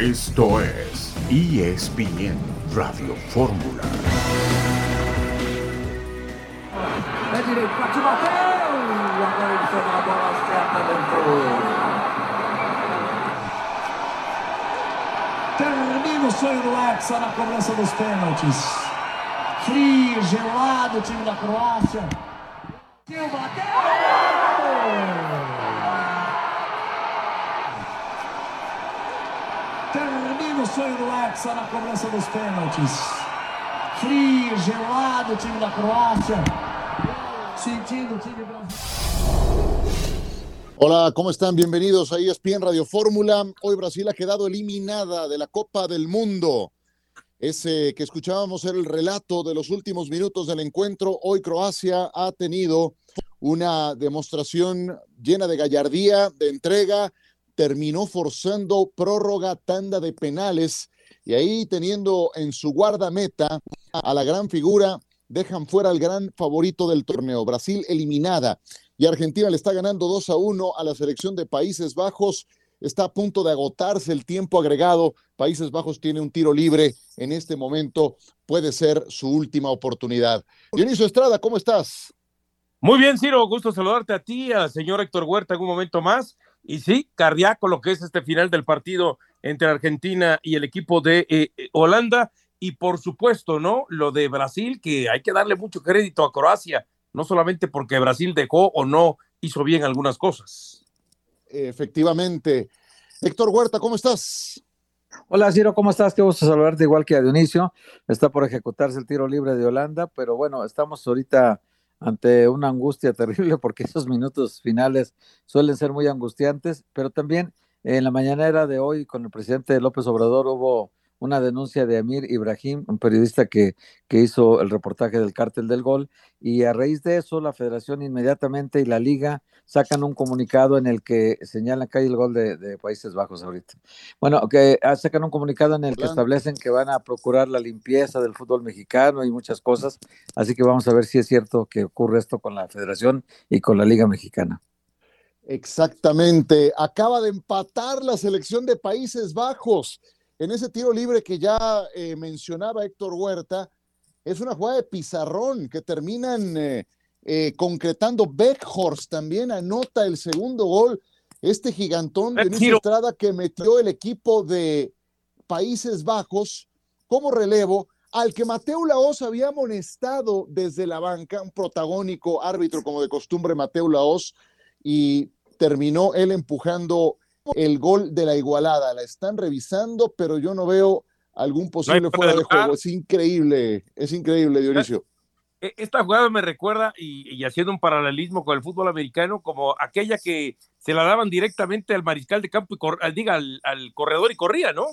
Esto es ESPN Radio Fórmula. É direito, partiu, bateu! Agora ele bola certa dentro. Termina o sonho do Hexa na cobrança dos pênaltis. Frio, gelado o time da Croácia. Bateu! Sonho do Hexa na cobrança dos pênaltis. Frio, gelado o time da Croácia. Sentindo o time brasileiro. Hola, ¿cómo están? Bienvenidos a ESPN Radio Fórmula. Hoy Brasil ha quedado eliminada de la Copa del Mundo. Ese que escuchábamos era el relato de los últimos minutos del encuentro. Hoy Croacia ha tenido una demostración llena de gallardía, de entrega. Terminó forzando prórroga, tanda de penales y ahí teniendo en su guardameta a la gran figura, dejan fuera al gran favorito del torneo, Brasil eliminada. Y Argentina le está ganando 2 a 1 a la selección de Países Bajos. Está a punto de agotarse el tiempo agregado. Países Bajos tiene un tiro libre en este momento. Puede ser su última oportunidad. Dionisio Estrada, ¿cómo estás? Muy bien, Ciro, gusto saludarte a ti, al señor Héctor Huerta en un momento más. Y sí, cardíaco lo que es este final del partido entre Argentina y el equipo de eh, Holanda. Y por supuesto, ¿no? Lo de Brasil, que hay que darle mucho crédito a Croacia, no solamente porque Brasil dejó o no hizo bien algunas cosas. Efectivamente. Héctor Huerta, ¿cómo estás? Hola Ciro, ¿cómo estás? Qué gusto saludarte igual que a Dionisio. Está por ejecutarse el tiro libre de Holanda, pero bueno, estamos ahorita ante una angustia terrible porque esos minutos finales suelen ser muy angustiantes, pero también en la mañanera de hoy con el presidente López Obrador hubo una denuncia de Amir Ibrahim, un periodista que, que hizo el reportaje del cártel del gol, y a raíz de eso la federación inmediatamente y la liga sacan un comunicado en el que señalan que hay el gol de, de Países Bajos ahorita. Bueno, que ah, sacan un comunicado en el que establecen que van a procurar la limpieza del fútbol mexicano y muchas cosas, así que vamos a ver si es cierto que ocurre esto con la federación y con la liga mexicana. Exactamente. Acaba de empatar la selección de Países Bajos en ese tiro libre que ya eh, mencionaba Héctor Huerta, es una jugada de pizarrón que terminan eh, eh, concretando. Beckhorst también anota el segundo gol. Este gigantón de Luis Estrada que metió el equipo de Países Bajos como relevo, al que Mateo Laos había amonestado desde la banca, un protagónico árbitro como de costumbre Mateo Laos, y terminó él empujando el gol de la igualada. La están revisando, pero yo no veo algún posible fuera de juego. Es increíble, es increíble, Dionisio. E, esta jugada me recuerda, y, haciendo un paralelismo con el fútbol americano, como aquella que se la daban directamente al mariscal de campo, y diga, al, corredor y corría, ¿no?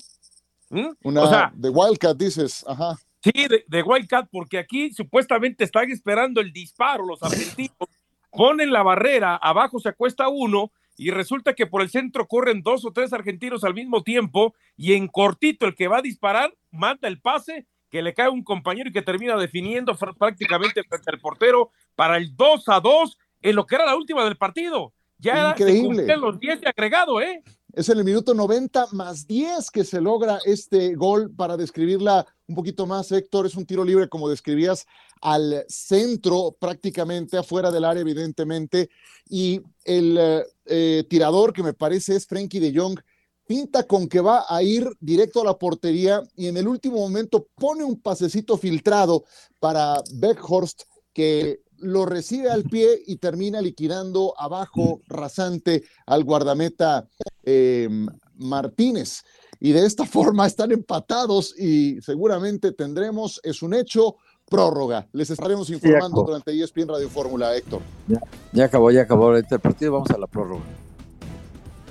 ¿Mm? Una de Wildcat, dices, ajá. Sí, de, de, Wildcat, porque aquí supuestamente están esperando el disparo los argentinos, ponen la barrera, abajo se acuesta uno, y resulta que por el centro corren dos o tres argentinos al mismo tiempo y en cortito el que va a disparar manda el pase que le cae a un compañero y que termina definiendo prácticamente frente al portero para el 2 a 2 en lo que era la última del partido. Ya Increíble. Era, los 10 de agregado, ¿eh? Es en el minuto 90 más 10 que se logra este gol para describirla un poquito más, Héctor. Es un tiro libre, como describías, al centro, prácticamente afuera del área, evidentemente. Y el eh, tirador, que me parece es Frankie de Jong, pinta con que va a ir directo a la portería y en el último momento pone un pasecito filtrado para Beckhorst, que lo recibe al pie y termina liquidando abajo rasante al guardameta eh, Martínez. Y de esta forma están empatados y seguramente tendremos, es un hecho, prórroga. Les estaremos informando durante ESPN Radio Fórmula, Héctor. Ya, ya acabó, ya acabó este partido, vamos a la prórroga.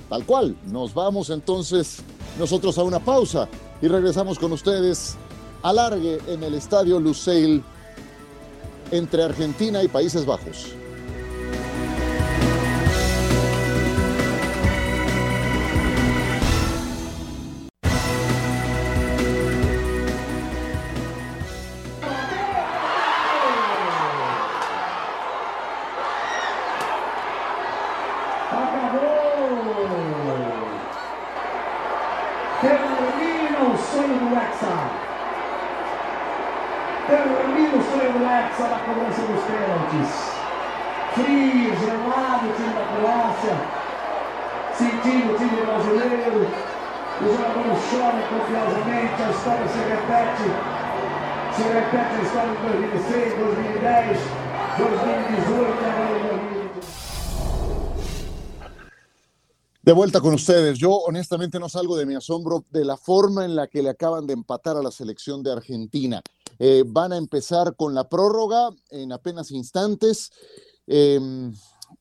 Tal cual, nos vamos entonces nosotros a una pausa y regresamos con ustedes alargue en el estadio Lusail entre Argentina y Países Bajos. De vuelta con ustedes. Yo honestamente no salgo de mi asombro de la forma en la que le acaban de empatar a la selección de Argentina. Eh, van a empezar con la prórroga en apenas instantes. Eh,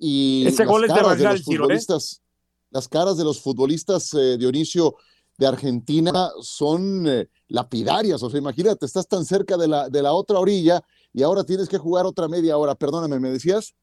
y Ese gol es de Bangal, los Ciro, ¿eh? futbolistas, las caras de los futbolistas eh, Dionisio de Argentina son lapidarias. O sea, imagínate, estás tan cerca de la, de la otra orilla y ahora tienes que jugar otra media hora. Perdóname, ¿me decías?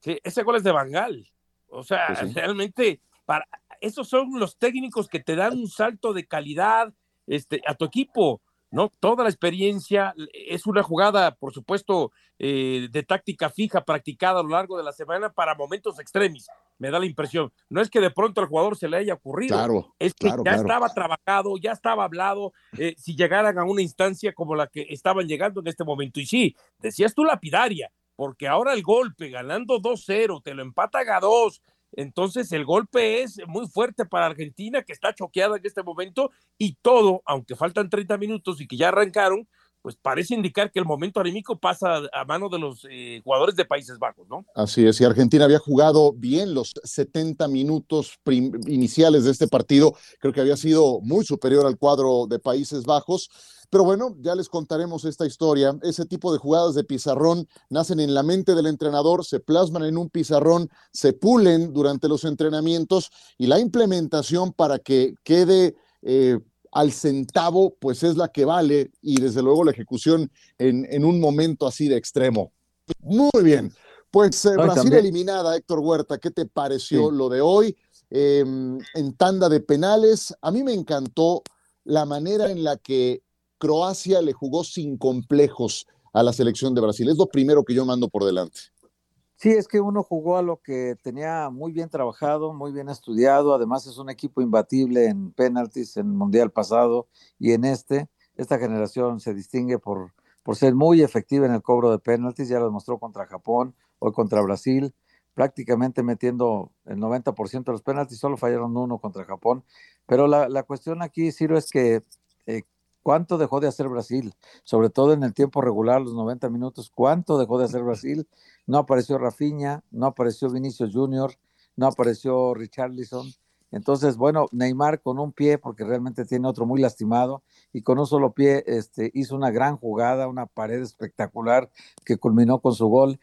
Sí, ese gol es de Bangal. O sea, Pues sí. realmente, para, esos son los técnicos que te dan un salto de calidad este, a tu equipo, ¿no? Toda la experiencia es una jugada, por supuesto, eh, de táctica fija, practicada a lo largo de la semana para momentos extremis, me da la impresión. No es que de pronto al jugador se le haya ocurrido, Claro, es que claro, ya claro. estaba trabajado, ya estaba hablado, eh, si llegaran a una instancia como la que estaban llegando en este momento. Y sí, decías tú lapidaria, porque ahora el golpe, ganando 2-0, te lo empatan a 2. Entonces el golpe es muy fuerte para Argentina, que está choqueada en este momento, y todo, aunque faltan 30 minutos y que ya arrancaron, pues parece indicar que el momento anímico pasa a mano de los eh, jugadores de Países Bajos, ¿no? Así es, y Argentina había jugado bien los 70 minutos iniciales de este partido, creo que había sido muy superior al cuadro de Países Bajos, pero bueno, ya les contaremos esta historia. Ese tipo de jugadas de pizarrón nacen en la mente del entrenador, se plasman en un pizarrón, se pulen durante los entrenamientos y la implementación para que quede... eh, al centavo, pues es la que vale y desde luego la ejecución en, en un momento así de extremo. Muy bien, pues eh, Brasil también- eliminada, Héctor Huerta, ¿qué te pareció Sí. lo de hoy? Eh, en tanda de penales, a mí me encantó la manera en la que Croacia le jugó sin complejos a la selección de Brasil. Es lo primero que yo mando por delante. Sí, es que uno jugó a lo que tenía muy bien trabajado, muy bien estudiado. Además, es un equipo imbatible en penaltis en el Mundial pasado y en este. Esta generación se distingue por, por ser muy efectiva en el cobro de penaltis. Ya lo demostró contra Japón, hoy contra Brasil, prácticamente metiendo el 90% de los penaltis. Solo fallaron uno contra Japón. Pero la, la cuestión aquí, Ciro, es que eh, ¿cuánto dejó de hacer Brasil? Sobre todo en el tiempo regular, los 90 minutos. ¿Cuánto dejó de hacer Brasil? no apareció Rafinha, no apareció Vinicius Junior, no apareció Richarlison. Entonces, bueno, Neymar con un pie, porque realmente tiene otro muy lastimado, y con un solo pie este, hizo una gran jugada, una pared espectacular que culminó con su gol.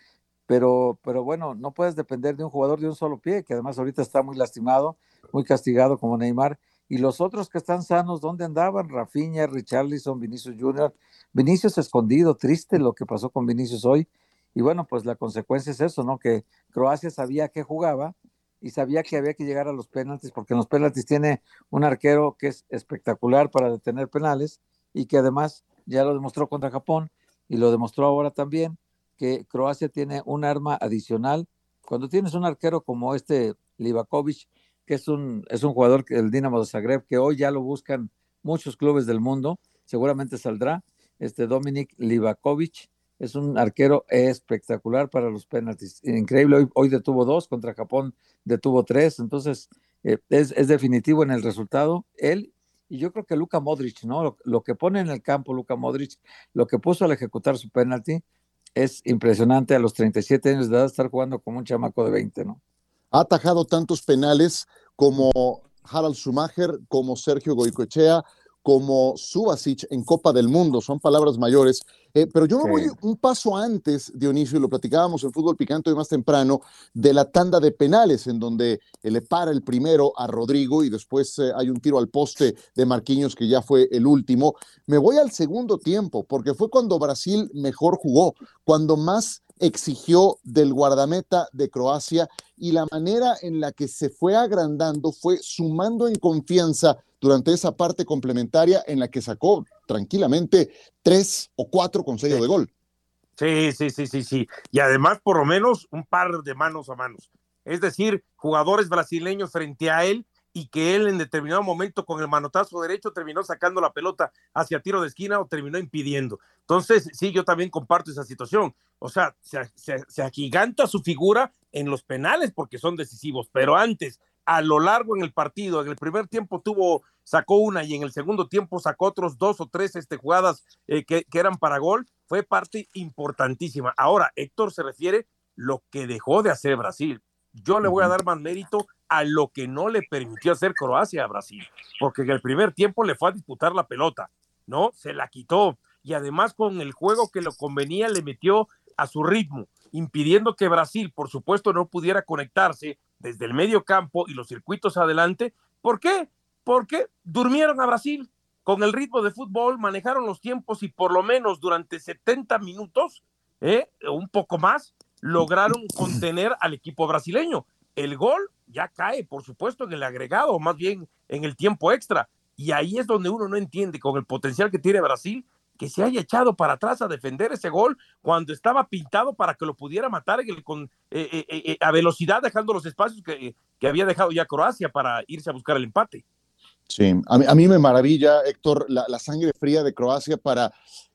Pero, pero bueno, no puedes depender de un jugador de un solo pie, que además ahorita está muy lastimado, muy castigado como Neymar. Y los otros que están sanos, ¿dónde andaban? Rafinha, Richarlison, Vinicius Junior. Vinicius escondido, triste lo que pasó con Vinicius hoy. Y bueno, pues la consecuencia es eso, ¿no? Que Croacia sabía que jugaba y sabía que había que llegar a los penaltis, porque en los penaltis tiene un arquero que es espectacular para detener penales y que además ya lo demostró contra Japón y lo demostró ahora también, que Croacia tiene un arma adicional. Cuando tienes un arquero como este Livakovic, que es un, es un jugador del Dinamo de Zagreb, que hoy ya lo buscan muchos clubes del mundo, seguramente saldrá, este Dominik Livakovic, es un arquero espectacular para los penaltis. Increíble, hoy, hoy detuvo dos, contra Japón detuvo tres, entonces eh, es, es, definitivo en el resultado. Él y yo creo que Luka Modric, ¿no? Lo, lo, que pone en el campo Luka Modric, lo que puso al ejecutar su penalti, es impresionante a los 37 años de edad estar jugando como un chamaco de 20, ¿no? Ha atajado tantos penales como Harald Schumacher, como Sergio Goicoechea, como Subasic en Copa del Mundo, son palabras mayores. Eh, pero yo me sí. voy un paso antes, Dionisio, y lo platicábamos en Fútbol Picante hoy más temprano, de la tanda de penales, en donde eh, le para el primero a Rodrigo y después eh, hay un tiro al poste de Marquinhos, que ya fue el último. Me voy al segundo tiempo, porque fue cuando Brasil mejor jugó, cuando más exigió del guardameta de Croacia y la manera en la que se fue agrandando fue sumando en confianza durante esa parte complementaria en la que sacó tranquilamente tres o cuatro con sello sí. de gol. Sí, sí, sí, sí, sí. Y además, por lo menos, un par de manos a manos. Es decir, jugadores brasileños frente a él y que él en determinado momento con el manotazo derecho terminó sacando la pelota hacia tiro de esquina o terminó impidiendo. Entonces, sí, yo también comparto esa situación. O sea, se, se, agiganta su figura en los penales porque son decisivos, pero antes, a lo largo en el partido, en el primer tiempo tuvo, sacó una y en el segundo tiempo sacó otros dos o tres este, jugadas eh, que, que eran para gol, fue parte importantísima. Ahora, Héctor se refiere lo que dejó de hacer Brasil. Yo le voy a dar más mérito a lo que no le permitió hacer Croacia a Brasil, porque en el primer tiempo le fue a disputar la pelota, ¿no? Se la quitó y además con el juego que lo convenía le metió a su ritmo, impidiendo que Brasil, por supuesto, no pudiera conectarse desde el medio campo y los circuitos adelante. ¿Por qué? Porque durmieron a Brasil con el ritmo de fútbol, manejaron los tiempos y por lo menos durante 70 minutos, ¿eh? un poco más, lograron contener al equipo brasileño. El gol ya cae, por supuesto, en el agregado, más bien en el tiempo extra. Y ahí es donde uno no entiende, con el potencial que tiene Brasil, que se haya echado para atrás a defender ese gol cuando estaba pintado para que lo pudiera matar con, eh, eh, eh, a velocidad, dejando los espacios que, había dejado ya Croacia para irse a buscar el empate. Sí, a mí, me maravilla, Héctor, la, la, sangre fría de Croacia para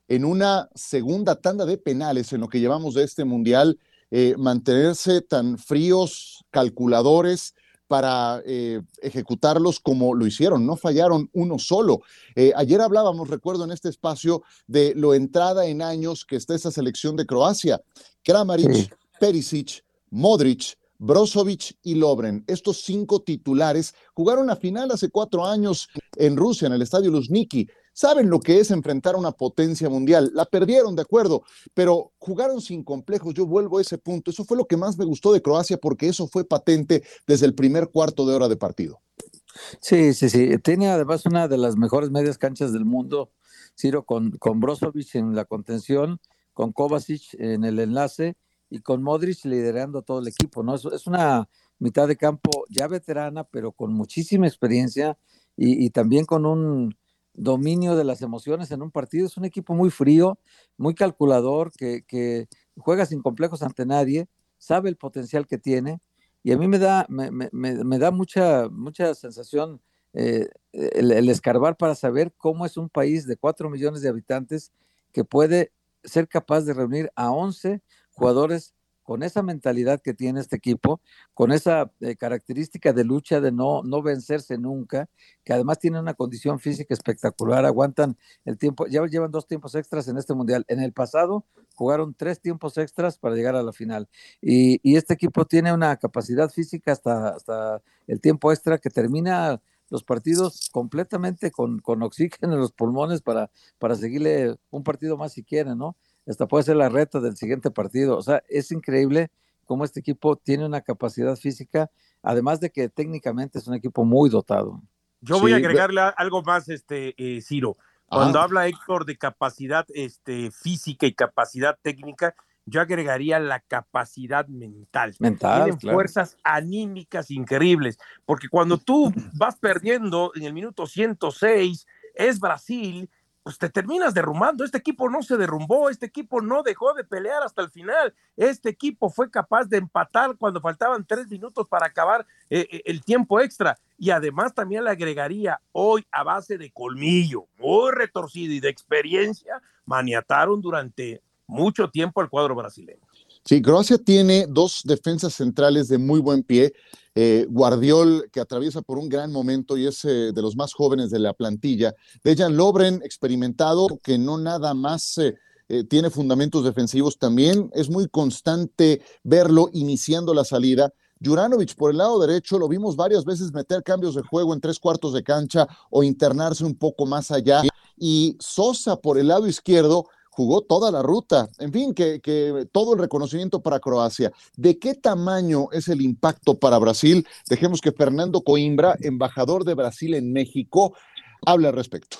en una segunda tanda de penales en lo que llevamos de este mundial eh, mantenerse tan fríos, calculadores, para eh, ejecutarlos como lo hicieron, no fallaron uno solo. Eh, ayer hablábamos, recuerdo en este espacio, de lo entrada en años que está esa selección de Croacia. Kramaric, Perisic, Modric, Brozovic y Lobren. Estos cinco titulares jugaron a final hace cuatro años en Rusia, en el estadio Luzhniki saben lo que es enfrentar a una potencia mundial. La perdieron, de acuerdo, pero jugaron sin complejos. Yo vuelvo a ese punto. Eso fue lo que más me gustó de Croacia porque eso fue patente desde el primer cuarto de hora de partido. Sí, sí, sí. Tiene además una de las mejores medias canchas del mundo, Ciro, con, con Brozovic en la contención, con Kovacic en el enlace y con Modric liderando todo el equipo, ¿no? Es, es una mitad de campo ya veterana, pero con muchísima experiencia y también con un, dominio de las emociones en un partido. Es un equipo muy frío, muy calculador, que, juega sin complejos ante nadie, sabe el potencial que tiene. Y a mí me da, me, da mucha, mucha sensación eh, el, escarbar para saber cómo es un país de cuatro millones de habitantes que puede ser capaz de reunir a 11 jugadores con esa mentalidad que tiene este equipo, con esa eh, característica de lucha de no, no vencerse nunca, que además tiene una condición física espectacular, aguantan el tiempo, ya llevan dos tiempos extras en este mundial. En el pasado jugaron tres tiempos extras para llegar a la final. Y, este equipo tiene una capacidad física hasta, hasta el tiempo extra que termina los partidos completamente con, con oxígeno en los pulmones para, para seguirle un partido más si quieren, ¿no? Esta puede ser la reta del siguiente partido. O sea, es increíble cómo este equipo tiene una capacidad física, además de que técnicamente es un equipo muy dotado. Yo voy a agregarle algo más, este, eh, Ciro. Cuando habla Héctor de capacidad este, física y capacidad técnica, yo agregaría la capacidad mental. Mental. Tienen fuerzas anímicas increíbles, porque cuando tú vas perdiendo en el minuto 106, es Brasil pues te terminas derrumbando. Este equipo no se derrumbó, este equipo no dejó de pelear hasta el final. Este equipo fue capaz de empatar cuando faltaban tres minutos para acabar eh, eh, el tiempo extra. Y además también le agregaría hoy a base de colmillo, muy retorcido y de experiencia, maniataron durante mucho tiempo al cuadro brasileño. Sí, Croacia tiene dos defensas centrales de muy buen pie. Eh, Guardiol, que atraviesa por un gran momento y es eh, de los más jóvenes de la plantilla. Dejan Lobren, experimentado, que no nada más eh, tiene fundamentos defensivos también. Es muy constante verlo iniciando la salida. Juranovic por el lado derecho lo vimos varias veces meter cambios de juego en tres cuartos de cancha o internarse un poco más allá. Y Sosa por el lado izquierdo jugó toda la ruta. En fin, que, todo el reconocimiento para Croacia. ¿De qué tamaño es el impacto para Brasil? Dejemos que Fernando Coimbra, embajador de Brasil en México, hable al respecto.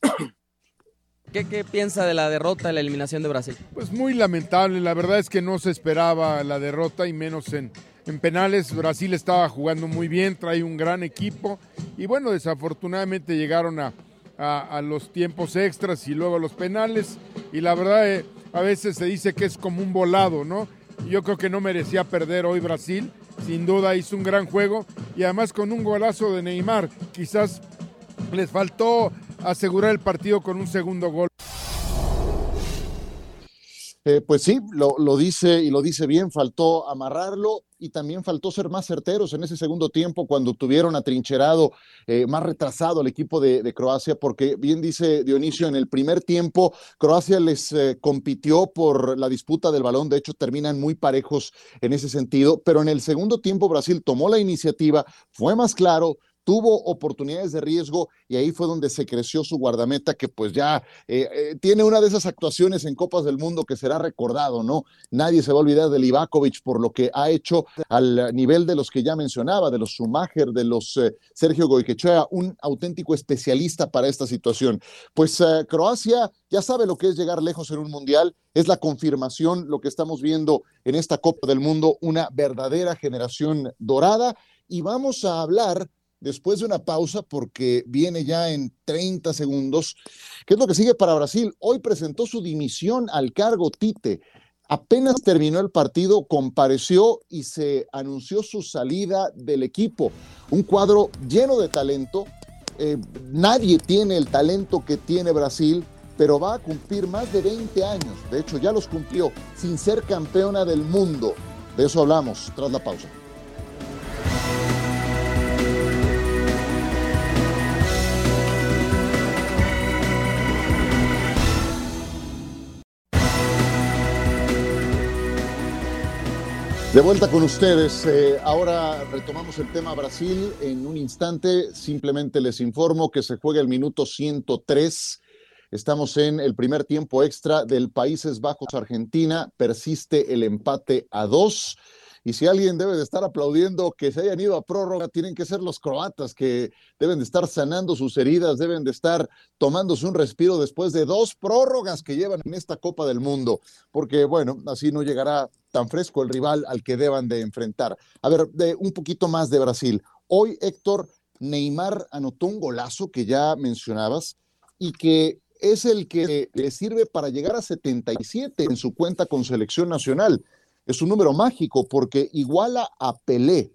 ¿Qué, piensa de la derrota, la eliminación de Brasil? Pues muy lamentable, la verdad es que no se esperaba la derrota y menos en, en penales. Brasil estaba jugando muy bien, trae un gran equipo y bueno, desafortunadamente llegaron a, a, los tiempos extras y luego a los penales. Y la verdad, eh, a veces se dice que es como un volado, ¿no? Yo creo que no merecía perder hoy Brasil. sin duda hizo un gran juego y además con un golazo de Neymar. Quizás les faltó asegurar el partido con un segundo gol. Eh, pues sí, lo, lo, dice y lo dice bien, faltó amarrarlo y también faltó ser más certeros en ese segundo tiempo cuando tuvieron atrincherado, eh, más retrasado el equipo de, Croacia, porque bien dice Dionisio, en el primer tiempo Croacia les eh, compitió por la disputa del balón, de hecho terminan muy parejos en ese sentido, pero en el segundo tiempo Brasil tomó la iniciativa, fue más claro, tuvo oportunidades de riesgo y ahí fue donde se creció su guardameta, que pues ya eh, eh, tiene una de esas actuaciones en Copas del Mundo que será recordado, ¿no? Nadie se va a olvidar de Livakovic por lo que ha hecho al nivel de los que ya mencionaba, de los Schumacher, de los eh, Sergio Goiquechea, un auténtico especialista para esta situación. Pues Croacia ya sabe lo que es llegar lejos en un mundial, es la confirmación, lo que estamos viendo en esta Copa del Mundo, una verdadera generación dorada. Y vamos a hablar después de una pausa porque viene ya en 30 segundos. ¿Qué es lo que sigue para Brasil? Hoy presentó su dimisión al cargo Tite. Apenas terminó el partido, compareció y se anunció su salida del equipo. Un cuadro lleno de talento. Eh, nadie tiene el talento que tiene Brasil, pero va a cumplir más de 20 años. De hecho, ya los cumplió sin ser campeona del mundo. De eso hablamos tras la pausa. De vuelta con ustedes. Eh, ahora retomamos el tema Brasil en un instante. Simplemente les informo que se juega el minuto 103. Estamos en el primer tiempo extra del Países Bajos Argentina. Persiste el empate a dos. Y si alguien debe de estar aplaudiendo que se hayan ido a prórroga, tienen que ser los croatas que deben de estar sanando sus heridas, deben de estar tomándose un respiro después de dos prórrogas que llevan en esta Copa del Mundo, porque bueno, así no llegará tan fresco el rival al que deban de enfrentar. A ver, un poquito más de Brasil. Hoy, Héctor, Neymar anotó un golazo que ya mencionabas y que es el que le sirve para llegar a 77 en su cuenta con selección nacional es un número mágico porque iguala a Pelé,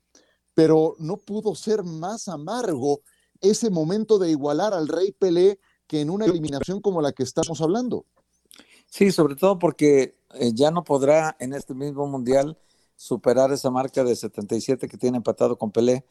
pero no pudo ser más amargo ese momento de igualar al rey Pelé que en una eliminación como la que estamos hablando. Sí, sobre todo porque eh, ya no podrá en este mismo mundial superar esa marca de 77 que tiene empatado con Pelé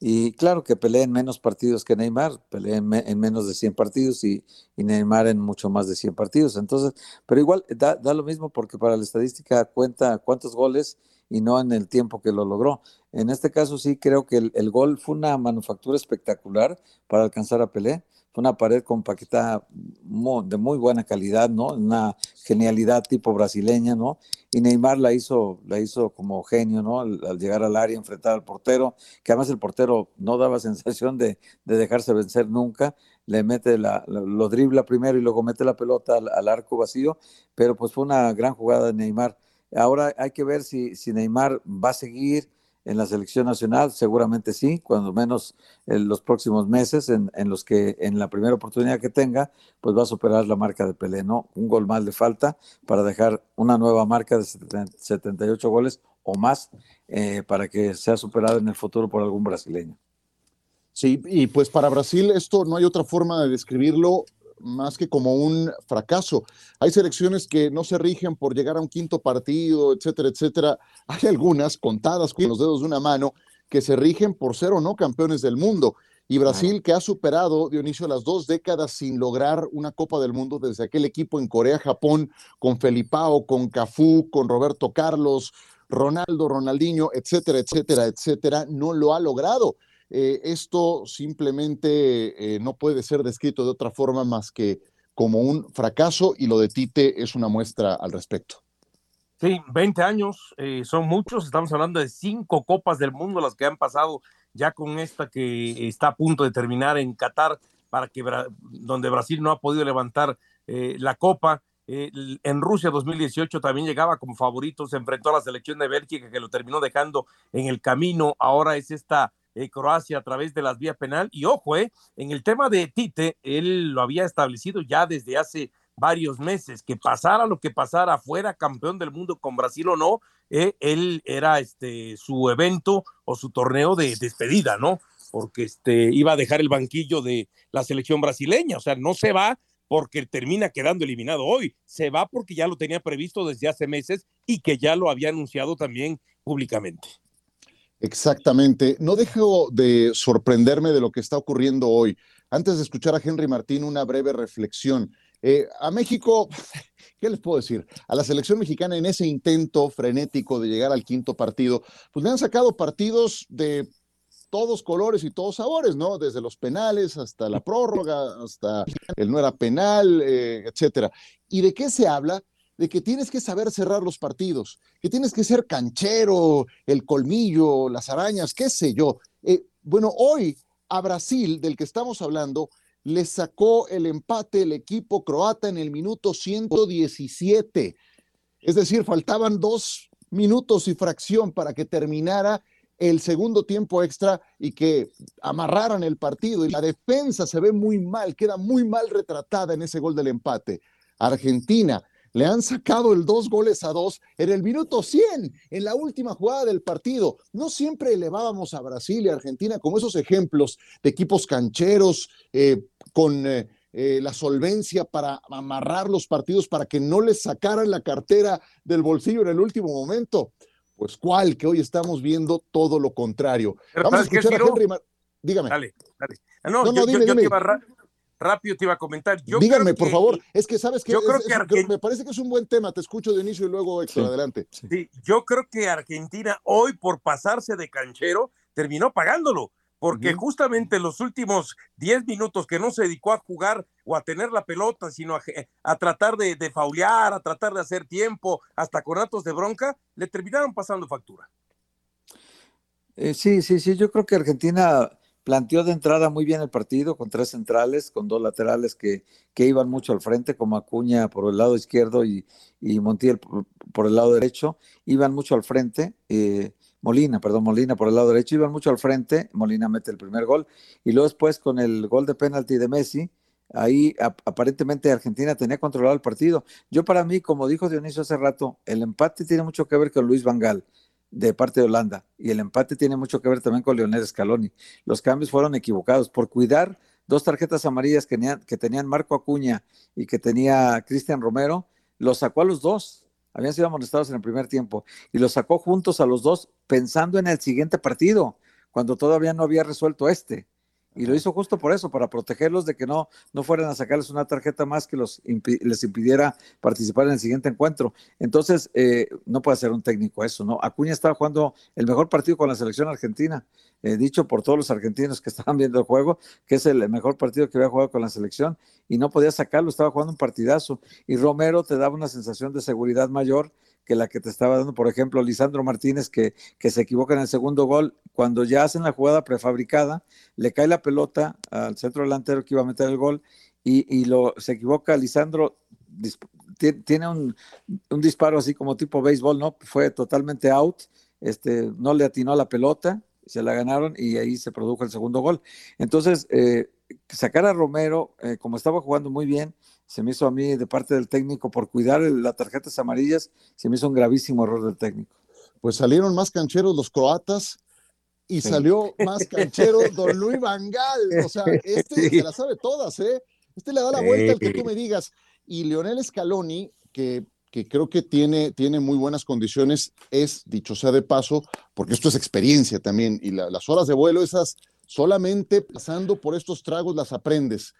y claro que pelea en menos partidos que Neymar, pelea en, menos de 100 partidos y, Neymar en mucho más de 100 partidos. Entonces, pero igual da, da, lo mismo porque para la estadística cuenta cuántos goles y no en el tiempo que lo logró. En este caso sí creo que el, el gol fue una manufactura espectacular para alcanzar a Pelé una pared compacta de muy buena calidad, ¿no? Una genialidad tipo brasileña, ¿no? Y Neymar la hizo, la hizo como genio, ¿no? Al, llegar al área, enfrentar al portero, que además el portero no daba sensación de, de dejarse vencer nunca, le mete la, lo dribla primero y luego mete la pelota al, arco vacío, pero pues fue una gran jugada de Neymar. Ahora hay que ver si Neymar va a seguir, en la selección nacional, seguramente sí, cuando menos en los próximos meses, en, en, los que en la primera oportunidad que tenga, pues va a superar la marca de Pelé, ¿no? Un gol más le falta para dejar una nueva marca de 78 goles o más eh, para que sea superado en el futuro por algún brasileño. Sí, y pues para Brasil esto no hay otra forma de describirlo más que como un fracaso. Hay selecciones que no se rigen por llegar a un quinto partido, etcétera, etcétera. Hay algunas contadas con los dedos de una mano que se rigen por ser o no campeones del mundo. Y Brasil, que ha superado, Dionisio, las dos décadas sin lograr una Copa del Mundo desde aquel equipo en Corea, Japón, con Felipao, con Cafú, con Roberto Carlos, Ronaldo, Ronaldinho, etcétera, etcétera, etcétera, no lo ha logrado. Eh, esto simplemente eh, no puede ser descrito de otra forma más que como un fracaso y lo de Tite es una muestra al respecto. Sí, 20 años eh, son muchos, estamos hablando de cinco copas del mundo las que han pasado ya con esta que está a punto de terminar en Qatar, para donde Brasil no ha podido levantar la copa. en Rusia 2018 también llegaba como favorito, se enfrentó a la selección de Bélgica que lo terminó dejando en el camino. Ahora es esta eh, Croacia a través de las vías penal. Y ojo, eh, en el tema de Tite, él lo había establecido ya desde hace varios meses, que pasara lo que pasara, fuera campeón del mundo con Brasil o no, eh, él era este su evento o su torneo de despedida, ¿no? Porque este iba a dejar el banquillo de la selección brasileña, o sea, no se va porque termina quedando eliminado hoy, se va porque ya lo tenía previsto desde hace meses y que ya lo había anunciado también públicamente. Exactamente. No dejo de sorprenderme de lo que está ocurriendo hoy. Antes de escuchar a Henry Martín, una breve reflexión. Eh, a México, ¿qué les puedo decir? A la selección mexicana en ese intento frenético de llegar al quinto partido, pues le han sacado partidos de todos colores y todos sabores, ¿no? Desde los penales hasta la prórroga, hasta el no era penal, eh, etcétera. ¿Y de qué se habla? De que tienes que saber cerrar los partidos, que tienes que ser canchero, el colmillo, las arañas, qué sé yo. Eh, bueno, hoy a Brasil, del que estamos hablando, le sacó el empate el equipo croata en el minuto 117. Es decir, faltaban dos minutos y fracción para que terminara el segundo tiempo extra y que amarraran el partido. Y la defensa se ve muy mal, queda muy mal retratada en ese gol del empate. Argentina le han sacado el dos goles a dos en el minuto 100, en la última jugada del partido. No siempre elevábamos a Brasil y Argentina como esos ejemplos de equipos cancheros eh, con eh, eh, la solvencia para amarrar los partidos para que no les sacaran la cartera del bolsillo en el último momento. Pues cuál, que hoy estamos viendo todo lo contrario. Vamos a escuchar a Henry. Dígame. Dale, dale. No, no, dime, dime rápido te iba a comentar. Yo Díganme, por favor. Es que sabes que, yo creo que me parece que es un buen tema. Te escucho de inicio y luego Héctor, adelante. Sí, yo creo que Argentina hoy por pasarse de canchero terminó pagándolo. Porque justamente los últimos 10 minutos que no se dedicó a jugar o a tener la pelota, sino a, tratar de, de faulear, a tratar de hacer tiempo, hasta con actos de bronca, le terminaron pasando factura. Eh, sí, sí, sí, yo creo que Argentina planteó de entrada muy bien el partido con tres centrales, con dos laterales que, que iban mucho al frente, como Acuña por el lado izquierdo y, Montiel por, el lado derecho, iban mucho al frente. Eh, Molina, perdón, Molina por el lado derecho, iban mucho al frente, Molina mete el primer gol, y luego después con el gol de penalti de Messi, ahí aparentemente Argentina tenía controlado el partido. Yo para mí, como dijo Dionisio hace rato, el empate tiene mucho que ver con Luis Vangal de parte de Holanda. Y el empate tiene mucho que ver también con Leonel Scaloni. Los cambios fueron equivocados por cuidar dos tarjetas amarillas que tenían, que tenían Marco Acuña y que tenía Cristian Romero. Los sacó a los dos. Habían sido amonestados en el primer tiempo. Y los sacó juntos a los dos pensando en el siguiente partido, cuando todavía no había resuelto este. Y lo hizo justo por eso, para protegerlos de que no, no fueran a sacarles una tarjeta más que los les impidiera participar en el siguiente encuentro. Entonces, eh, no puede ser un técnico eso, ¿no? Acuña estaba jugando el mejor partido con la selección argentina, eh, dicho por todos los argentinos que estaban viendo el juego, que es el mejor partido que había jugado con la selección, y no podía sacarlo, estaba jugando un partidazo. Y Romero te daba una sensación de seguridad mayor que la que te estaba dando, por ejemplo, Lisandro Martínez, que, que se equivoca en el segundo gol, cuando ya hacen la jugada prefabricada, le cae la pelota al centro delantero que iba a meter el gol y, lo, se equivoca Lisandro, tiene un, disparo así como tipo béisbol, ¿no? Fue totalmente out, este, no le atinó la pelota, se la ganaron y ahí se produjo el segundo gol. Entonces, eh, sacar a Romero, eh, como estaba jugando muy bien, se me hizo a mí de parte del técnico por cuidar las tarjetas amarillas, se me hizo un gravísimo error del técnico. Pues salieron más cancheros los croatas y salió más canchero Don Luis Vangal. O sea, este se la sabe todas, ¿eh? Este le da la vuelta al que tú me digas. Y Leonel Scaloni, que, que creo que tiene, tiene muy buenas condiciones, es, dicho sea de paso, porque esto es experiencia también, y las horas de vuelo, esas solamente pasando por estos tragos las aprendes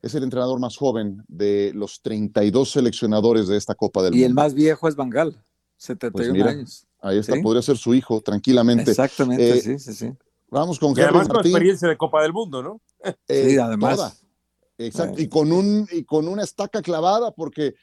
es el entrenador más joven de los 32 seleccionadores de esta Copa del Mundo. Y el más viejo es Bangal, 71 pues años. Ahí está, podría ser su hijo, tranquilamente. Exactamente, eh, sí, sí, sí. Vamos con y además con experiencia de Copa del Mundo, ¿no? Eh, sí, además. Exacto, y con, un, y con una estaca clavada, porque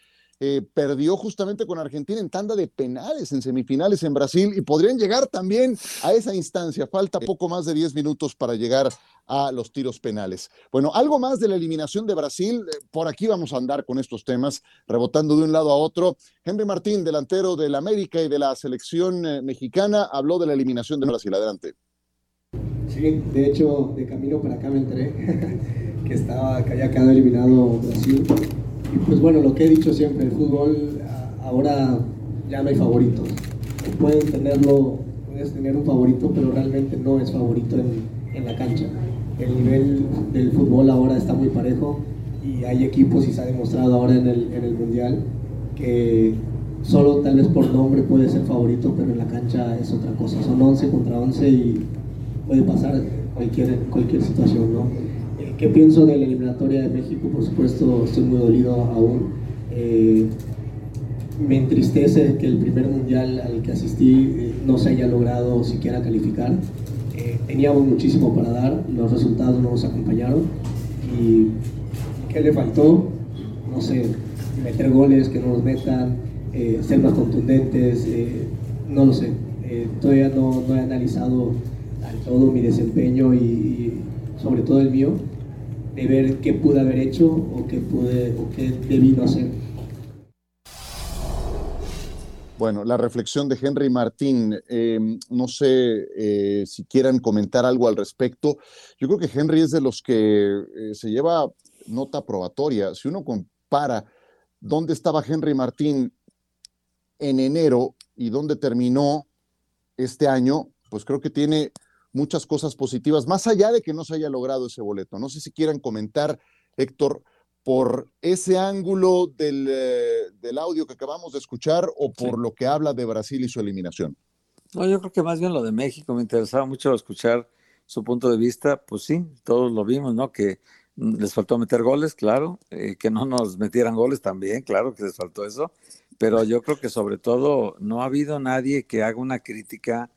eh, perdió justamente con Argentina en tanda de penales en semifinales en Brasil y podrían llegar también a esa instancia. Falta poco más de 10 minutos para llegar a los tiros penales. Bueno, algo más de la eliminación de Brasil. Eh, por aquí vamos a andar con estos temas, rebotando de un lado a otro. Henry Martín, delantero del América y de la selección eh, mexicana, habló de la eliminación de Brasil. Adelante. Sí, de hecho, de camino para acá me enteré que, estaba, que había quedado eliminado Brasil pues bueno, lo que he dicho siempre, el fútbol ahora ya no hay favoritos. Pueden tenerlo, puedes tener un favorito, pero realmente no es favorito en, en la cancha. El nivel del fútbol ahora está muy parejo y hay equipos y se ha demostrado ahora en el, en el Mundial que solo tal vez por nombre puede ser favorito, pero en la cancha es otra cosa. Son 11 contra 11 y puede pasar cualquier, cualquier situación, ¿no? Eh, ¿Qué pienso de la eliminatoria de México? Por supuesto, estoy muy dolido aún. Eh, me entristece que el primer mundial al que asistí eh, no se haya logrado siquiera calificar. teníamos muchísimo para dar, los resultados no nos acompañaron. ¿Y qué le faltó? No sé, meter goles, que no los metan, ser más contundentes, no lo sé. todavía no, no he analizado todo mi desempeño y, sobre todo el mío, de ver qué pude haber hecho o qué, pude, o qué debí no hacer. Bueno, la reflexión de Henry Martín, em, no sé eh, si quieran comentar algo al respecto. Yo creo que Henry es de los que eh, se lleva nota probatoria. Si uno compara dónde estaba Henry Martín en enero y dónde terminó este año, pues creo que tiene muchas cosas positivas, más allá de que no se haya logrado ese boleto. No sé si quieran comentar, Héctor, por ese ángulo del, eh, del audio que acabamos de escuchar o por lo que habla de Brasil y su eliminación. No, yo creo que más bien lo de México. Me interesaba mucho escuchar su punto de vista. Pues sí, todos lo vimos, ¿no? Que les faltó meter goles, claro, eh, que no nos metieran goles también, claro que les faltó eso, pero yo creo que sobre todo no ha habido nadie que haga una crítica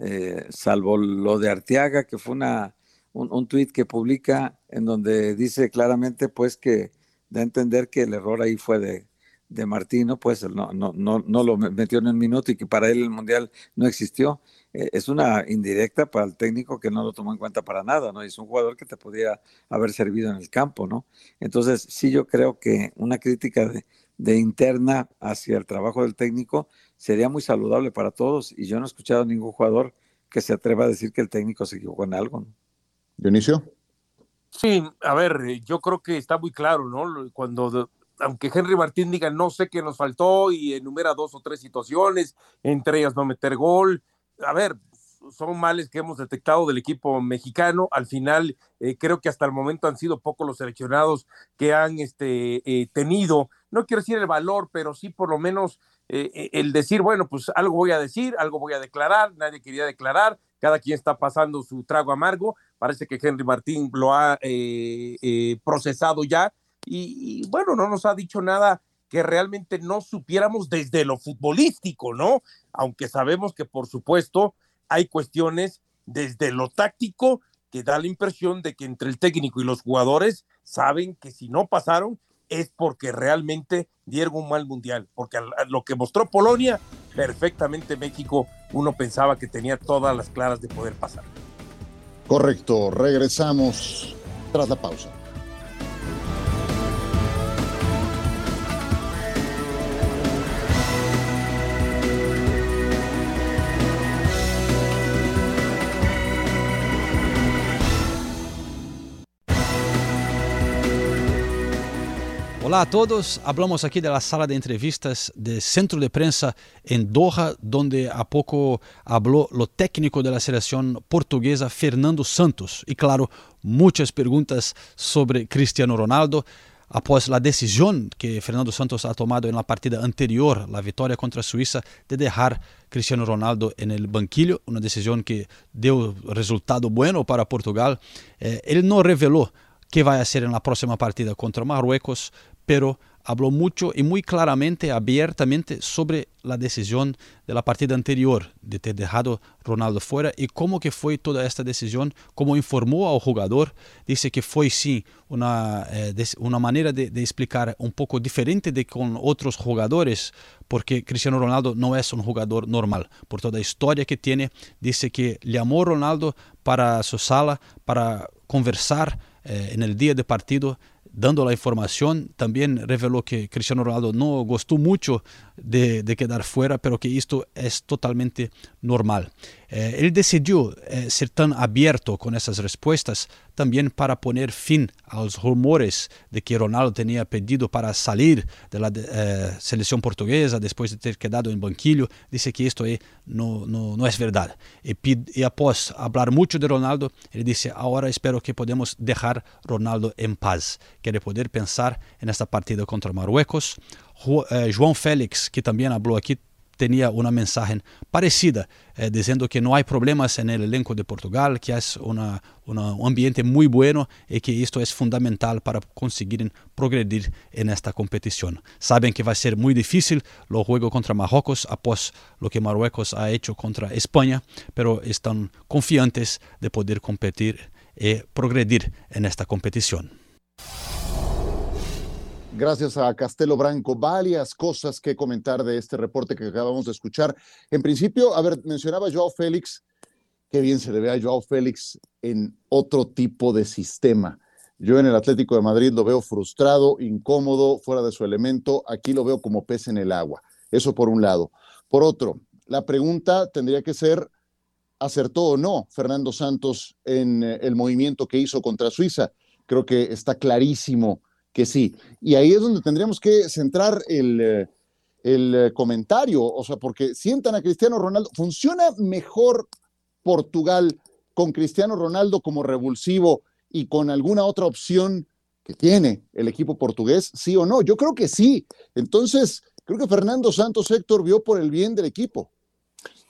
eh, salvo lo de Arteaga, que fue una, un, un tuit que publica en donde dice claramente pues que da a entender que el error ahí fue de, de Martino, pues no, no, no, no lo metió en un minuto y que para él el Mundial no existió. Eh, es una indirecta para el técnico que no lo tomó en cuenta para nada, ¿no? Y es un jugador que te podía haber servido en el campo, ¿no? Entonces, sí yo creo que una crítica de, de interna hacia el trabajo del técnico sería muy saludable para todos y yo no he escuchado a ningún jugador que se atreva a decir que el técnico se equivocó en algo. Dionisio. Sí, a ver, yo creo que está muy claro, ¿no? Cuando, aunque Henry Martín diga no sé qué nos faltó y enumera dos o tres situaciones, entre ellas no meter gol, a ver, son males que hemos detectado del equipo mexicano. Al final, eh, creo que hasta el momento han sido pocos los seleccionados que han este, eh, tenido, no quiero decir el valor, pero sí por lo menos eh, el decir, bueno, pues algo voy a decir, algo voy a declarar, nadie quería declarar, cada quien está pasando su trago amargo. Parece que Henry Martín lo ha procesado ya y, y bueno, no nos ha dicho nada que realmente no supiéramos desde lo futbolístico, ¿no? Aunque sabemos que por supuesto hay cuestiones desde lo táctico que da la impresión de que entre el técnico y los jugadores saben que si no pasaron es porque realmente dieron un mal mundial, porque lo que mostró Polonia, perfectamente México, uno pensaba que tenía todas las claras de poder pasar. Correcto, regresamos tras la pausa. Olá a todos, hablamos aqui da sala de entrevistas do Centro de Prensa em Doha, onde há pouco falou o técnico da seleção portuguesa Fernando Santos. E claro, muitas perguntas sobre Cristiano Ronaldo após a decisão que Fernando Santos ha tomado na partida anterior, a vitória contra a Suíça, de deixar Cristiano Ronaldo no banquilho, uma decisão que deu resultado bueno para Portugal. Eh, ele não revelou que vai ser na próxima partida contra Marruecos, pero habló mucho y muy claramente, abiertamente sobre la decisión de la partida anterior de ter dejado Ronaldo fuera y cómo que fue toda esta decisión, cómo informó al jugador, dice que fue sí una, eh, una manera de, de, explicar un poco diferente de con otros jugadores, porque Cristiano Ronaldo no es un jugador normal, por toda la historia que tiene, dice que llamó Ronaldo para su sala para conversar eh, en el día de partido dando la información, también reveló que Cristiano Ronaldo no gustó mucho de, quedar fuera, pero que esto es totalmente normal. Eh, él decidió eh, ser tan abierto con esas respuestas también para poner fin a los rumores de que Ronaldo tenía pedido para salir de eh, selección portuguesa después de ter quedado en banquillo. Dice que esto no, no, no es verdad. Y, y após hablar mucho de Ronaldo, él dice, ahora espero que podamos dejar Ronaldo en paz. Quiere poder pensar en esta partida contra Marruecos. João Félix, que también habló aquí, tenía una mensaje parecida, eh, diciendo que no hay problemas en el elenco de Portugal, que es un ambiente muy bueno y que esto es fundamental para conseguir progredir en esta competición. Saben que va a ser muy difícil lo juego contra Marruecos, após lo que Marruecos ha hecho contra España, pero están confiantes de poder competir y progredir en esta competición. Gracias a Castelo Branco, varias cosas que comentar de este reporte que acabamos de escuchar. En principio, a ver, mencionaba Joao Félix, qué bien se le ve a Joao Félix en otro tipo de sistema. Yo en el Atlético de Madrid lo veo frustrado, incómodo, fuera de su elemento. Aquí lo veo como pez en el agua. Eso por un lado. Por otro, la pregunta tendría que ser, ¿acertó o no Fernando Santos en eh, el movimiento que hizo contra Suiza? Creo que está clarísimo que sí. Y ahí es donde tendríamos que centrar el, eh, el eh, comentario, o sea, porque sientan a Cristiano Ronaldo. ¿Funciona mejor Portugal con Cristiano Ronaldo como revulsivo y con alguna otra opción que tiene el equipo portugués, sí o no? Yo creo que sí. Entonces, creo que Fernando Santos Héctor vio por el bien del equipo.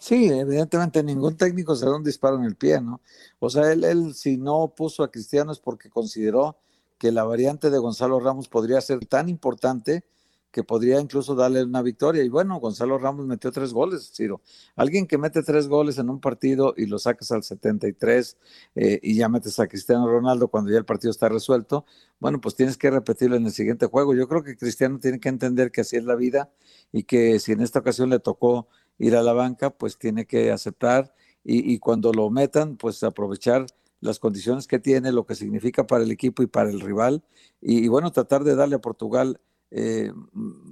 Sí, evidentemente ningún técnico se da un disparo en el pie, ¿no? O sea, él, él si no puso a Cristiano es porque consideró que la variante de Gonzalo Ramos podría ser tan importante que podría incluso darle una victoria. Y bueno, Gonzalo Ramos metió tres goles, Ciro. Alguien que mete tres goles en un partido y lo sacas al 73 eh, y ya metes a Cristiano Ronaldo cuando ya el partido está resuelto, bueno, pues tienes que repetirlo en el siguiente juego. Yo creo que Cristiano tiene que entender que así es la vida y que si en esta ocasión le tocó ir a la banca, pues tiene que aceptar y, y cuando lo metan, pues aprovechar las condiciones que tiene, lo que significa para el equipo y para el rival, y, bueno, tratar de darle a Portugal eh,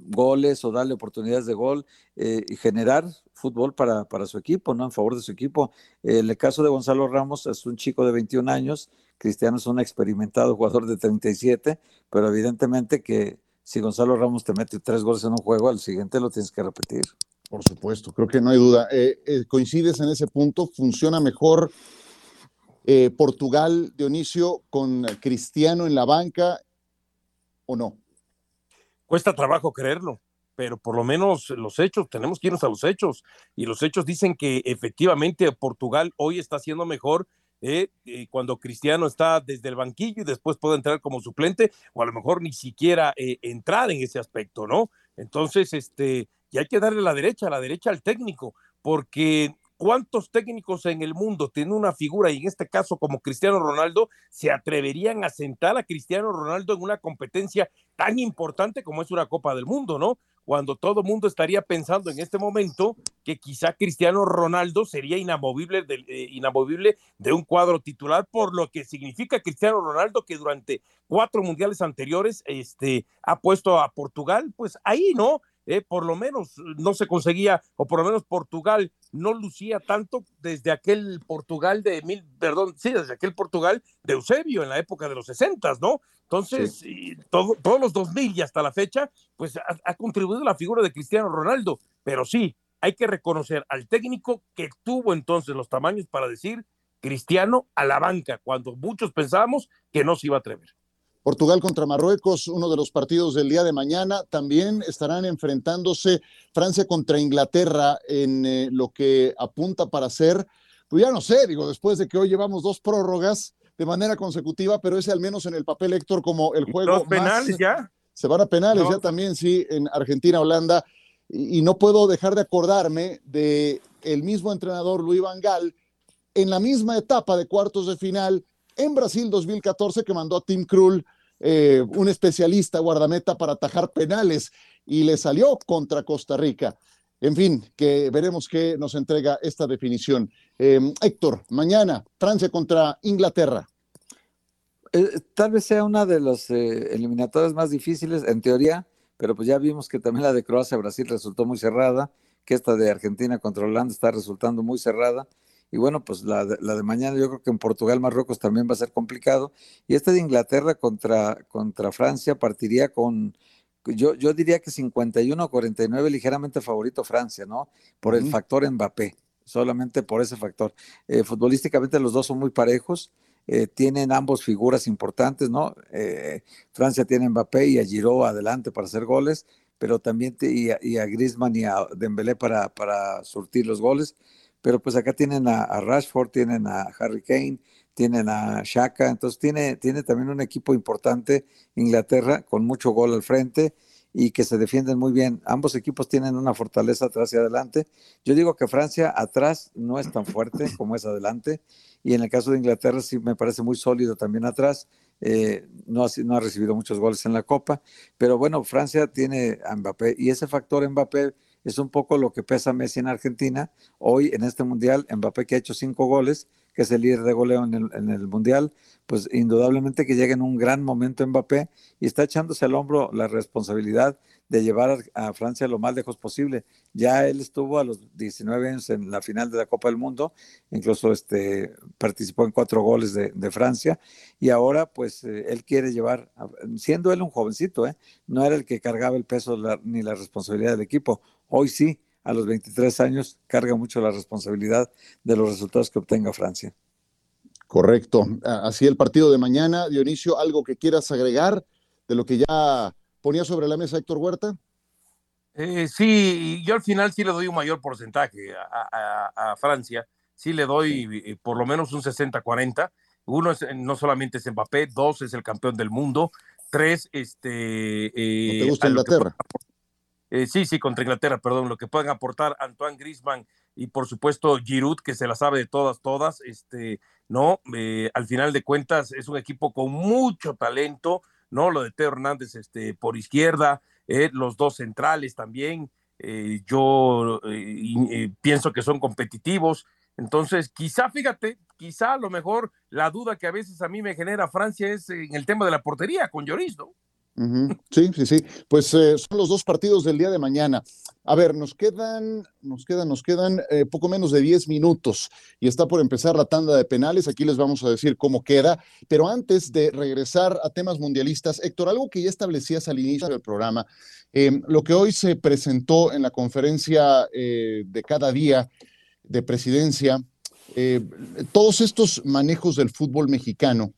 goles o darle oportunidades de gol eh, y generar fútbol para, para, su equipo, ¿no? En favor de su equipo. el caso de Gonzalo Ramos es un chico de 21 años, Cristiano es un experimentado jugador de 37, pero evidentemente que si Gonzalo Ramos te mete tres goles en un juego, al siguiente lo tienes que repetir. Por supuesto, creo que no hay duda. Eh, coincides en ese punto, funciona mejor eh, Portugal, Dionisio, con Cristiano en la banca o no? Cuesta trabajo creerlo, pero por lo menos los hechos, tenemos que irnos a los hechos, y los hechos dicen que efectivamente Portugal hoy está siendo mejor eh, eh, cuando Cristiano está desde el banquillo y después puede entrar como suplente, o a lo mejor ni siquiera entrar en ese aspecto, ¿no? Entonces, este, y hay que darle la derecha, la derecha al técnico, porque ¿Cuántos técnicos en el mundo tienen una figura, y en este caso como Cristiano Ronaldo, se atreverían a sentar a Cristiano Ronaldo en una competencia tan importante como es una Copa del Mundo, ¿no? Cuando todo el mundo estaría pensando en este momento que quizá Cristiano Ronaldo sería inamovible de, eh, inamovible de un cuadro titular, por lo que significa Cristiano Ronaldo que durante cuatro mundiales anteriores este, ha puesto a Portugal, pues ahí, ¿no? Eh, por lo menos no se conseguía, o por lo menos Portugal no lucía tanto desde aquel Portugal de mil, perdón, sí, desde aquel Portugal de Eusebio en la época de los sesentas, ¿no? Entonces, todos los 2000 y hasta la fecha, pues ha, ha contribuido la figura de Cristiano Ronaldo, pero sí, hay que reconocer al técnico que tuvo entonces los tamaños para decir Cristiano a la banca, cuando muchos pensábamos que no se iba a atrever. Portugal contra Marruecos, uno de los partidos del día de mañana. También estarán enfrentándose Francia contra Inglaterra en eh, lo que apunta para ser, pues ya no sé, digo, después de que hoy llevamos dos prórrogas de manera consecutiva, pero ese al menos en el papel, Héctor, como el juego. Los penales ya. Se van a penales ya también, sí, en Argentina, Holanda. Y, y, no puedo dejar de acordarme de el mismo entrenador Luis Van Gaal en la misma etapa de cuartos de final en Brasil 2014 que mandó a Tim Krul eh, un especialista guardameta para atajar penales y le salió contra Costa Rica. En fin, que veremos qué nos entrega esta definición. Eh, Héctor, mañana Francia contra Inglaterra. eh, tal vez sea una de los eh, eliminatorias más difíciles en teoría, pero pues ya vimos que también la de Croacia-Brasil resultó muy cerrada, que esta de Argentina contra Holanda está resultando muy cerrada. Y bueno, pues la de, la de mañana yo creo que en Portugal-Marruecos también va a ser complicado. Y esta de Inglaterra contra, contra Francia partiría con, yo, yo diría que 51 49 ligeramente favorito Francia, ¿no? Por el factor Mbappé, solamente por ese factor. Eh, futbolísticamente los dos son muy parejos. Eh, tienen ambos figuras importantes, ¿no? Eh, Francia tiene a Mbappé y a Giroud adelante para hacer goles, pero también y, a, y, a, Griezmann y a Dembélé para, para surtir los goles. Pero pues acá tienen a, a, Rashford, tienen a Harry Kane, tienen a Shaka, entonces tiene, tiene también un equipo importante Inglaterra con mucho gol al frente y que se defienden muy bien. Ambos equipos tienen una fortaleza atrás y adelante. Yo digo que Francia atrás no es tan fuerte como es adelante y en el caso de Inglaterra sí me parece muy sólido también atrás. Eh, no, ha, no ha recibido muchos goles en la Copa, pero bueno, Francia tiene a Mbappé y ese factor Mbappé es un poco lo que pesa Messi en Argentina. Hoy en este Mundial, Mbappé que ha hecho cinco goles, que es el líder de goleo en el, en el, Mundial, pues indudablemente que llega en un gran momento Mbappé y está echándose al hombro la responsabilidad de llevar a Francia lo más lejos posible. Ya él estuvo a los 19 años en la final de la Copa del Mundo, incluso este, participó en cuatro goles de, Francia y ahora pues eh, él quiere llevar, siendo él un jovencito, ¿eh? no era el que cargaba el peso ni la responsabilidad del equipo, hoy sí, a los 23 años carga mucho la responsabilidad de los resultados que obtenga Francia. Correcto. Así el partido de mañana. Dionisio, ¿algo que quieras agregar de lo que ya ponía sobre la mesa Héctor Huerta? Eh, sí, yo al final sí le doy un mayor porcentaje a, a, a Francia. Sí le doy eh, por lo menos un 60-40. Uno es, no solamente es Mbappé, dos es el campeón del mundo, tres, este... Eh, ¿No te gusta Inglaterra? Eh, sí, sí, contra Inglaterra, perdón, lo que pueden aportar Antoine Grisman y por supuesto Giroud, que se la sabe de todas, todas, este, ¿no? Eh, al final de cuentas es un equipo con mucho talento, ¿no? Lo de Teo Hernández este, por izquierda, eh, los dos centrales también, eh, yo pienso que son competitivos, entonces quizá, fíjate, quizá a lo mejor la duda que a veces a mí me genera Francia es en el tema de la portería con Lloris, ¿no? Sí, sí, sí. Pues eh, son los dos partidos del día de mañana. A ver, nos quedan, nos quedan, nos quedan eh, poco menos de 10 minutos y está por empezar la tanda de penales. Aquí les vamos a decir cómo queda. Pero antes de regresar a temas mundialistas, Héctor, algo que ya establecías al inicio del programa, eh, lo que hoy se presentó en la conferencia de cada día de presidencia, todos estos manejos del fútbol mexicano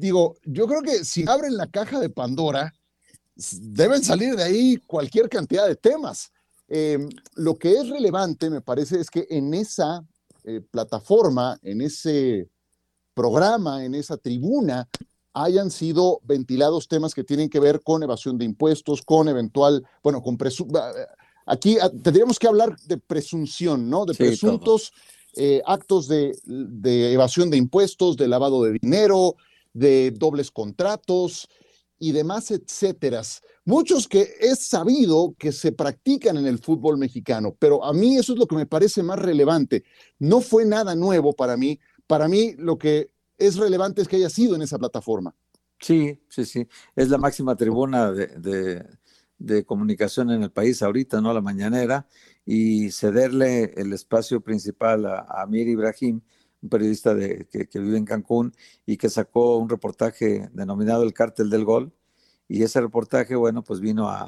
digo, yo creo que si abren la caja de Pandora, deben salir de ahí cualquier cantidad de temas. Eh, lo que es relevante, me parece, es que en esa eh, plataforma, en ese programa, en esa tribuna, hayan sido ventilados temas que tienen que ver con evasión de impuestos, con eventual, bueno, con aquí ah, tendríamos que hablar de presunción, ¿no? De sí, presuntos eh, actos de, de evasión de impuestos, de lavado de dinero, de dobles contratos y demás, etcétera. Muchos que es sabido que se practican en el fútbol mexicano, pero a mí eso es lo que me parece más relevante. No fue nada nuevo para mí. Para mí lo que es relevante es que haya sido en esa plataforma. Sí, sí, sí. Es la máxima tribuna de, de, comunicación en el país ahorita, ¿no? La mañanera. Y cederle el espacio principal a, a Amir Ibrahim, un periodista de, que, vive en Cancún y que sacó un reportaje denominado El Cártel del Gol. Y ese reportaje, bueno, pues vino a,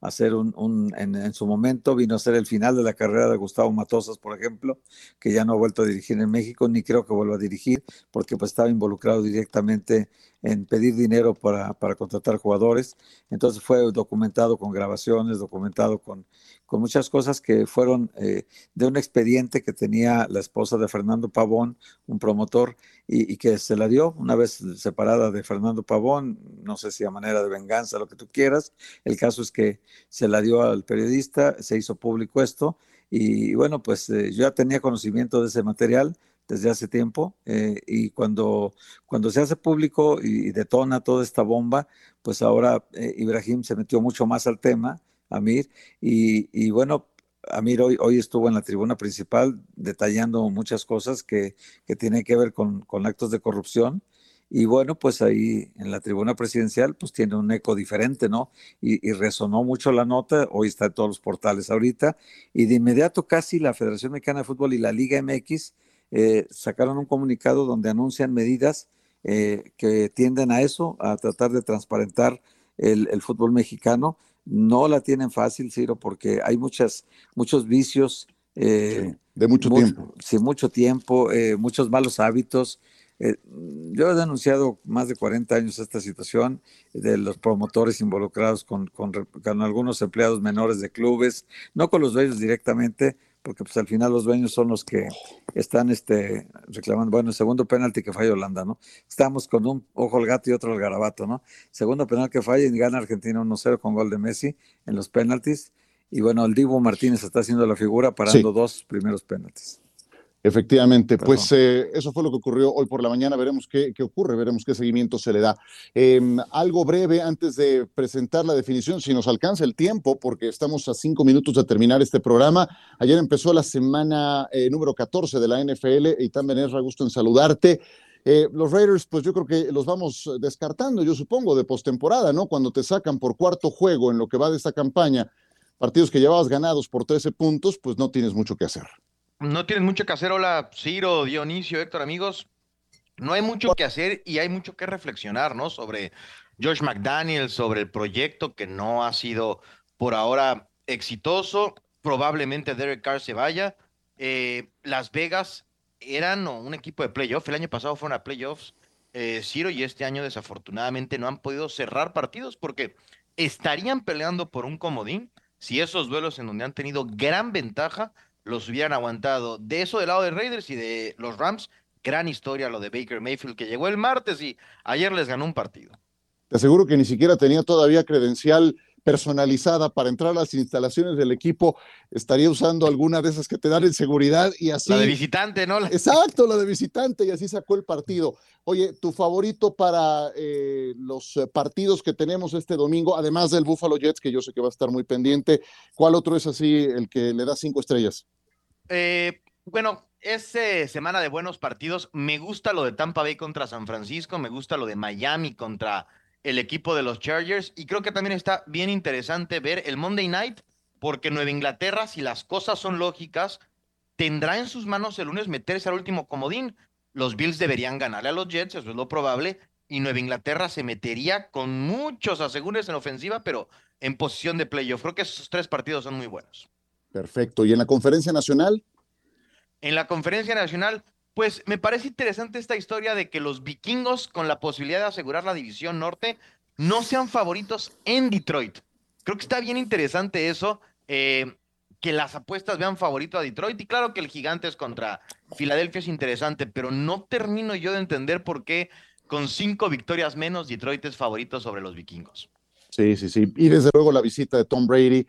a hacer un, un en, en, su momento, vino a ser el final de la carrera de Gustavo Matosas, por ejemplo, que ya no ha vuelto a dirigir en México, ni creo que vuelva a dirigir, porque pues estaba involucrado directamente en pedir dinero para, para contratar jugadores. Entonces fue documentado con grabaciones, documentado con, con muchas cosas que fueron eh, de un expediente que tenía la esposa de Fernando Pavón, un promotor, y, que se la dio una vez separada de Fernando Pavón, no sé si a manera de venganza, lo que tú quieras. El caso es que se la dio al periodista, se hizo público esto, y bueno, pues eh, yo ya tenía conocimiento de ese material desde hace tiempo eh, y cuando, cuando se hace público y, y, detona toda esta bomba, pues ahora eh, Ibrahim se metió mucho más al tema, Amir, y, y bueno, Amir hoy, hoy, estuvo en la tribuna principal detallando muchas cosas que, que tienen que ver con, con actos de corrupción y bueno, pues ahí en la tribuna presidencial pues tiene un eco diferente, ¿no? Y, resonó mucho la nota, hoy está en todos los portales ahorita, y de inmediato casi la Federación Mexicana de Fútbol y la Liga MX eh, sacaron un comunicado donde anuncian medidas eh, que tienden a eso, a tratar de transparentar el, fútbol mexicano. No la tienen fácil, Ciro, porque hay muchas, muchos vicios. Eh, de mucho, tiempo. Sí, mucho tiempo, muchos malos hábitos. Eh, yo he denunciado más de 40 años esta situación de los promotores involucrados con, con, algunos empleados menores de clubes, no con los dueños directamente, porque pues al final los dueños son los que están este, reclamando, bueno, el segundo penalti que falla Holanda, ¿no? Estamos con un ojo al gato y otro al garabato, ¿no? Segundo penal que falla y gana Argentina 1-0 con gol de Messi en los penaltis. Y bueno, el Divo Martínez está haciendo la figura parando dos primeros penaltis. Efectivamente, pues eh, eso fue lo que ocurrió hoy por la mañana. Veremos qué, ocurre, veremos qué seguimiento se le da. Em, algo breve antes de presentar la definición, si nos alcanza el tiempo, porque estamos a cinco minutos de terminar este programa. Ayer empezó la semana eh, número 14 de la NFL. y también es gusto en saludarte. Eh, los Raiders, pues yo creo que los vamos descartando, yo supongo, de postemporada, ¿no? Cuando te sacan por cuarto juego en lo que va de esta campaña, partidos que llevabas ganados por 13 puntos, pues no tienes mucho que hacer. No tienes mucho que hacer. Hola, Ciro, Dionisio, Héctor, amigos. No hay mucho que hacer y hay mucho que reflexionar, ¿no? Sobre Josh McDaniel, sobre el proyecto que no ha sido por ahora exitoso. Probablemente Derek Carr se vaya. Eh, Las Vegas eran un equipo de playoff. El año pasado fueron a playoffs. Eh, Ciro y este año desafortunadamente no han podido cerrar partidos porque estarían peleando por un comodín si esos duelos en donde han tenido gran ventaja los hubieran aguantado. De eso del lado de Raiders y de los Rams, gran historia lo de Baker Mayfield que llegó el martes y ayer les ganó un partido. Te aseguro que ni siquiera tenía todavía credencial personalizada para entrar a las instalaciones del equipo, estaría usando alguna de esas que te dan en seguridad y así. La de visitante, ¿no? Exacto, la de visitante y así sacó el partido. Oye, tu favorito para eh, los partidos que tenemos este domingo, además del Buffalo Jets, que yo sé que va a estar muy pendiente, ¿cuál otro es así el que le da cinco estrellas? Eh, bueno, es semana de buenos partidos. Me gusta lo de Tampa Bay contra San Francisco, me gusta lo de Miami contra el equipo de los Chargers y creo que también está bien interesante ver el Monday Night porque Nueva Inglaterra, si las cosas son lógicas, tendrá en sus manos el lunes meterse al último comodín. Los Bills deberían ganarle a los Jets, eso es lo probable, y Nueva Inglaterra se metería con muchos asegures en ofensiva, pero en posición de playoff. Creo que esos tres partidos son muy buenos. Perfecto. ¿Y en la conferencia nacional? En la conferencia nacional, pues me parece interesante esta historia de que los vikingos, con la posibilidad de asegurar la división norte, no sean favoritos en Detroit. Creo que está bien interesante eso, eh, que las apuestas vean favorito a Detroit. Y claro que el gigante es contra Filadelfia es interesante, pero no termino yo de entender por qué con cinco victorias menos Detroit es favorito sobre los vikingos. Sí, sí, sí. Y desde luego la visita de Tom Brady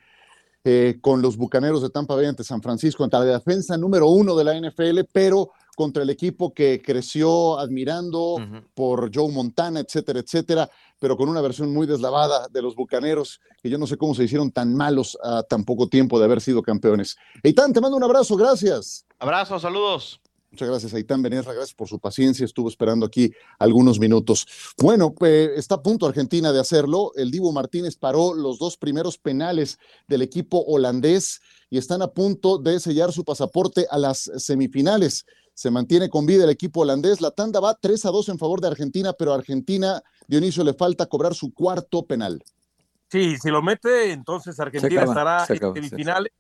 eh, con los Bucaneros de Tampa Bay ante San Francisco, ante la defensa número uno de la NFL, pero contra el equipo que creció admirando por Joe Montana, etcétera, etcétera, pero con una versión muy deslavada de los Bucaneros, que yo no sé cómo se hicieron tan malos a tan poco tiempo de haber sido campeones. Eitan, te mando un abrazo, gracias. Abrazo, saludos. Muchas gracias, Aitán Benesra. Gracias por su paciencia. Estuvo esperando aquí algunos minutos. Bueno, pues está a punto Argentina de hacerlo. El Divo Martínez paró los dos primeros penales del equipo holandés y están a punto de sellar su pasaporte a las semifinales. Se mantiene con vida el equipo holandés. La tanda va 3 a 2 en favor de Argentina, pero a Argentina, Dionisio, le falta cobrar su cuarto penal. Sí, si lo mete, entonces Argentina estará en semifinales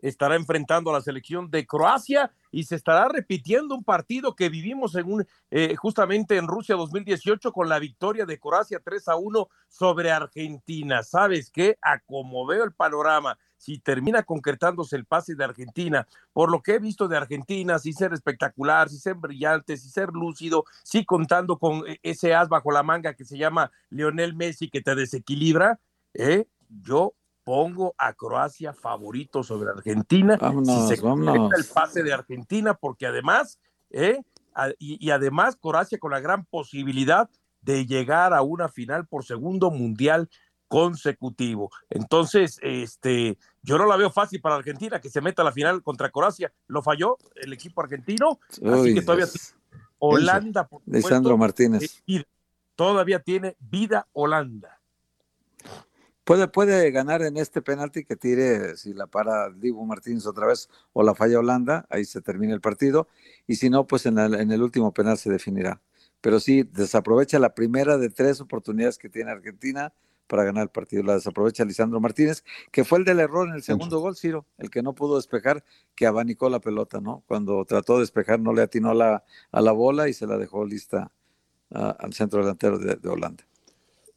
estará enfrentando a la selección de Croacia y se estará repitiendo un partido que vivimos en eh, justamente en Rusia 2018 con la victoria de Croacia 3 a 1 sobre Argentina. ¿Sabes qué? A como veo el panorama, si termina concretándose el pase de Argentina, por lo que he visto de Argentina, si ser espectacular, si ser brillante, si ser lúcido, si contando con eh, ese as bajo la manga que se llama Lionel Messi que te desequilibra, ¿eh? yo pongo a Croacia favorito sobre Argentina. si se concreta el pase de Argentina, porque además, ¿eh? y, además Croacia con la gran posibilidad de llegar a una final por segundo mundial consecutivo. Entonces, este, yo no la veo fácil para Argentina que se meta a la final contra Croacia. Lo falló el equipo argentino, así que todavía Holanda. Lisandro Martínez. Todavía tiene vida Holanda. Puede, puede ganar en este penalti que tire, si la para Dibu Martínez otra vez o la falla Holanda, ahí se termina el partido. Y si no, pues en el, en el último penal se definirá. Pero sí, desaprovecha la primera de tres oportunidades que tiene Argentina para ganar el partido. La desaprovecha Lisandro Martínez, que fue el del error en el segundo gol, Ciro, el que no pudo despejar, que abanicó la pelota, ¿no? Cuando trató de despejar no le atinó la, a la bola y se la dejó lista al centro delantero de, Holanda.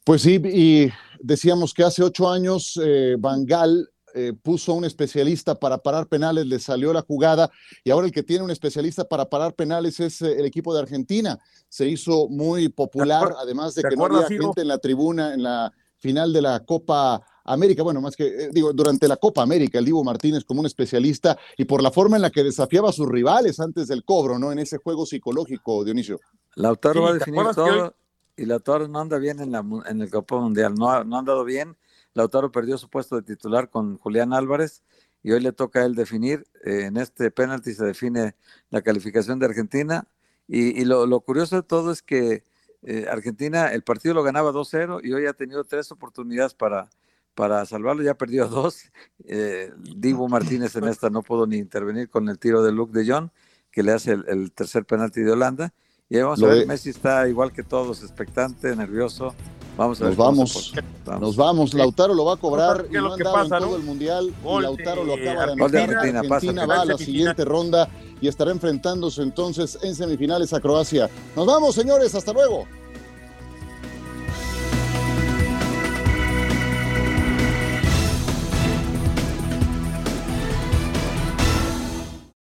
Pues sí, y decíamos que hace ocho años eh, Van Gaal eh, puso un especialista para parar penales, le salió la jugada y ahora el que tiene un especialista para parar penales es eh, el equipo de Argentina. Se hizo muy popular, además de que no había gente en la tribuna en la final de la Copa América, bueno, más que eh, digo, durante la Copa América, el Divo Martínez como un especialista y por la forma en la que desafiaba a sus rivales antes del cobro, ¿no? En ese juego psicológico, Dionisio. Lautaro va a definir todo y Lautaro no anda bien en, la, en el Copa Mundial, no ha, no ha andado bien. Lautaro perdió su puesto de titular con Julián Álvarez y hoy le toca a él definir. Eh, en este penalti se define la calificación de Argentina y, lo, lo curioso de todo es que eh, Argentina, el partido lo ganaba 2-0 y hoy ha tenido tres oportunidades para, para salvarlo, ya perdió dos. Eh, Divo Martínez en esta no pudo ni intervenir con el tiro de Luke de Jong, que le hace el, tercer penalti de Holanda. Y vamos a ver, Messi está igual que todos, expectante, nervioso. Vamos a nos vamos, nos vamos. Lautaro lo va a cobrar y no en todo el mundial. y Lautaro lo acaba de anotar. Argentina, Argentina va a la siguiente ronda y estará enfrentándose entonces en semifinales a Croacia. Nos vamos, señores. Hasta luego.